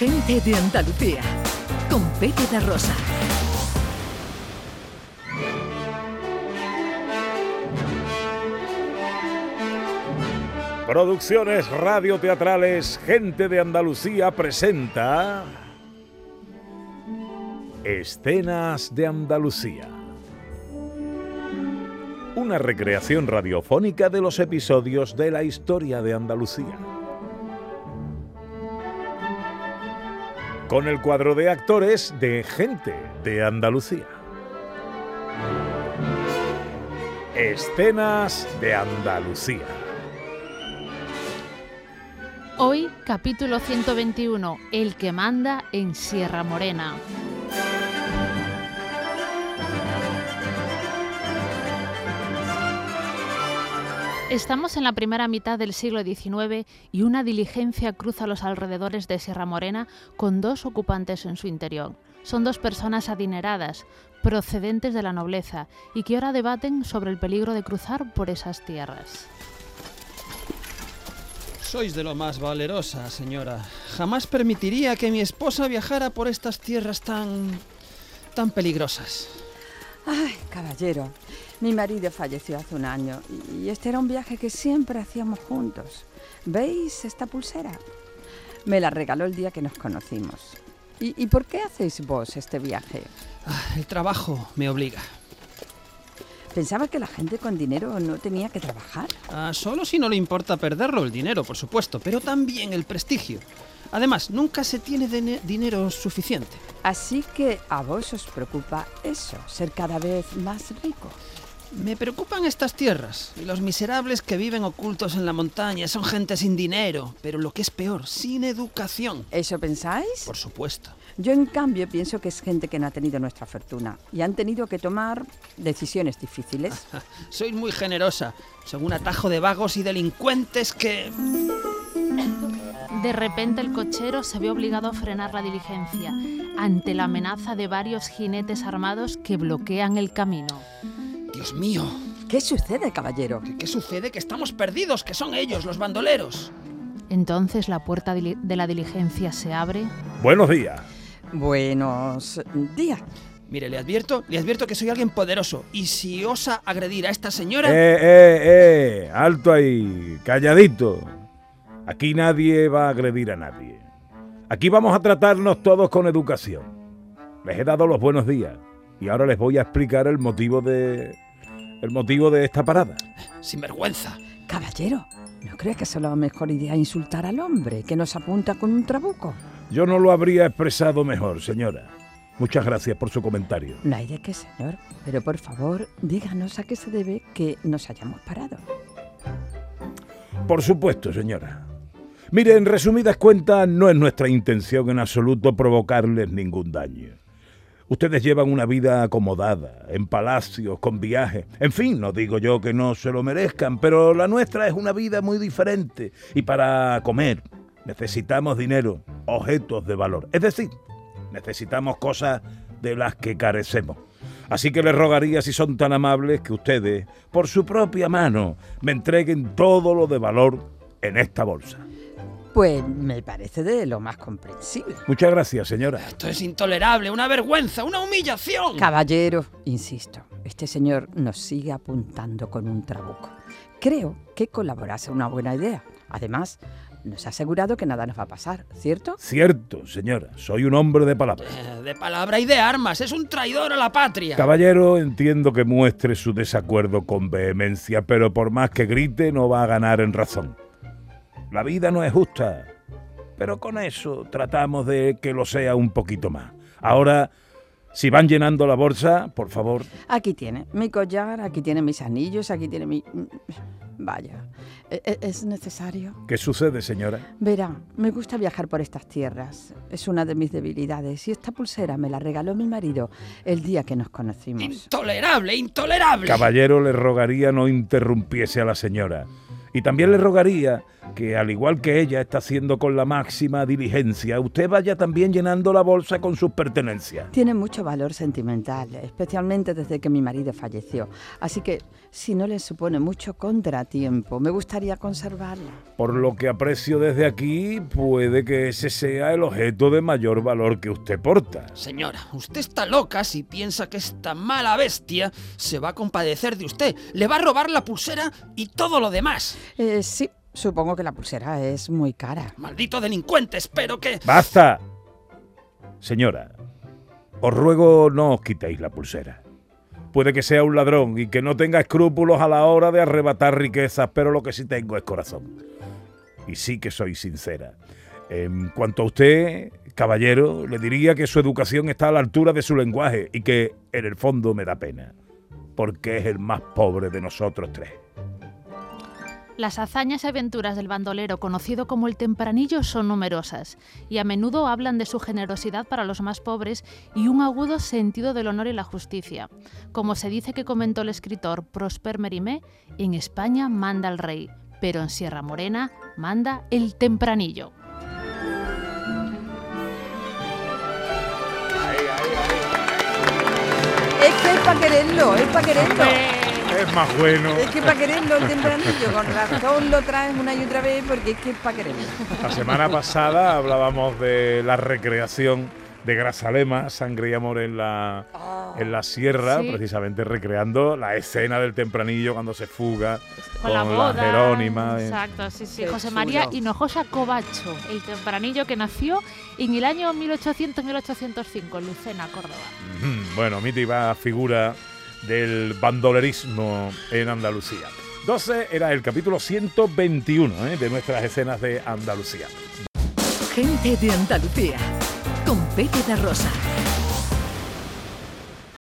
Gente de Andalucía, con Pepe de Rosa. Producciones radioteatrales Gente de Andalucía presenta Escenas de Andalucía. Una recreación radiofónica de los episodios de la historia de Andalucía. Con el cuadro de actores de Gente de Andalucía. Escenas de Andalucía. Hoy, capítulo 121, El que manda en Sierra Morena. Estamos en la primera mitad del siglo XIX y una diligencia cruza los alrededores de Sierra Morena con dos ocupantes en su interior. Son dos personas adineradas, procedentes de la nobleza, y que ahora debaten sobre el peligro de cruzar por esas tierras. Sois de lo más valerosa, señora. Jamás permitiría que mi esposa viajara por estas tierras tan... tan peligrosas. Ay, caballero, mi marido falleció hace un año y este era un viaje que siempre hacíamos juntos. ¿Veis esta pulsera? Me la regaló el día que nos conocimos. ¿Y, por qué hacéis vos este viaje? Ah, el trabajo me obliga. Pensaba que la gente con dinero no tenía que trabajar. Ah, solo si no le importa perderlo, el dinero, por supuesto, pero también el prestigio. Además, nunca se tiene dine- dinero suficiente. Así que a vos os preocupa eso, ser cada vez más rico. Me preocupan estas tierras y los miserables que viven ocultos en la montaña. Son gente sin dinero, pero lo que es peor, sin educación. ¿Eso pensáis? Por supuesto. Yo en cambio pienso que es gente que no ha tenido nuestra fortuna y han tenido que tomar decisiones difíciles. Sois muy generosa. Son un atajo de vagos y delincuentes que... De repente el cochero se ve obligado a frenar la diligencia ante la amenaza de varios jinetes armados que bloquean el camino. Dios mío, ¿Qué sucede, caballero? ¿qué, qué sucede? Que estamos perdidos, que son ellos, los bandoleros. Entonces la puerta de la diligencia se abre. Buenos días. Buenos días. Mire, le advierto, le advierto que soy alguien poderoso y si osa agredir a esta señora... Eh, eh, eh, alto ahí, calladito. Aquí nadie va a agredir a nadie. Aquí vamos a tratarnos todos con educación. Les he dado los buenos días y ahora les voy a explicar el motivo de el motivo de esta parada. Sin vergüenza. Caballero, ¿no cree que es la mejor idea insultar al hombre que nos apunta con un trabuco? Yo no lo habría expresado mejor, señora. Muchas gracias por su comentario. No hay de qué, señor. Pero por favor, díganos a qué se debe que nos hayamos parado. Por supuesto, señora. Mire, en resumidas cuentas, no es nuestra intención en absoluto provocarles ningún daño. Ustedes llevan una vida acomodada, en palacios, con viajes. En fin, no digo yo que no se lo merezcan, pero la nuestra es una vida muy diferente. Y para comer necesitamos dinero, objetos de valor. Es decir, necesitamos cosas de las que carecemos. Así que les rogaría, si son tan amables, que ustedes, por su propia mano, me entreguen todo lo de valor en esta bolsa. Pues me parece de lo más comprensible. Muchas gracias, señora. Esto es intolerable, una vergüenza, una humillación. Caballero, insisto, este señor nos sigue apuntando con un trabuco. Creo que colaborase una buena idea. Además, nos ha asegurado que nada nos va a pasar, ¿cierto? Cierto, señora, soy un hombre de palabra. Eh, de palabra y de armas, es un traidor a la patria. Caballero, entiendo que muestre su desacuerdo con vehemencia, pero por más que grite no va a ganar en razón. La vida no es justa, pero con eso tratamos de que lo sea un poquito más. Ahora, si van llenando la bolsa, por favor. Aquí tiene mi collar, aquí tiene mis anillos, aquí tiene mi... Vaya, ¿e- e- ¿es necesario? ¿Qué sucede, señora? Verá, me gusta viajar por estas tierras. Es una de mis debilidades y esta pulsera me la regaló mi marido el día que nos conocimos. Intolerable, intolerable. Caballero, le rogaría no interrumpiese a la señora. Y también le rogaría que, al igual que ella está haciendo con la máxima diligencia, usted vaya también llenando la bolsa con sus pertenencias. Tiene mucho valor sentimental, especialmente desde que mi marido falleció. Así que, si no le supone mucho contratiempo, me gustaría conservarla. Por lo que aprecio desde aquí, puede que ese sea el objeto de mayor valor que usted porta. Señora, usted está loca si piensa que esta mala bestia se va a compadecer de usted. Le va a robar la pulsera y todo lo demás. Eh, sí, supongo que la pulsera es muy cara. Maldito delincuente, espero que... ¡Basta! Señora, os ruego no os quitéis la pulsera. Puede que sea un ladrón y que no tenga escrúpulos a la hora de arrebatar riquezas, pero lo que sí tengo es corazón. Y sí que soy sincera. En cuanto a usted, caballero, le diría que su educación está a la altura de su lenguaje y que en el fondo me da pena, porque es el más pobre de nosotros tres. Las hazañas y aventuras del bandolero conocido como el Tempranillo son numerosas y a menudo hablan de su generosidad para los más pobres y un agudo sentido del honor y la justicia. Como se dice que comentó el escritor Prosper Merimé, en España manda el rey, pero en Sierra Morena manda el Tempranillo. Es que es para quererlo, es para quererlo. Es más bueno. Es que para quererlo el tempranillo, con razón lo traes una y otra vez porque es que es para quererlo. La semana pasada hablábamos de la recreación de Grasalema, Sangre y Amor en la, en la sierra, Sí. precisamente recreando la escena del tempranillo cuando se fuga Con la boda. Jerónima. eh. Exacto, sí, sí. José chulo. María Hinojosa Covacho, el tempranillo que nació en el año 1800-1805 en Lucena, Córdoba. Bueno, mítica figura del bandolerismo en Andalucía. 12 era el capítulo 121 eh, de nuestras escenas de Andalucía. Gente de Andalucía. Con Pepe de Rosa.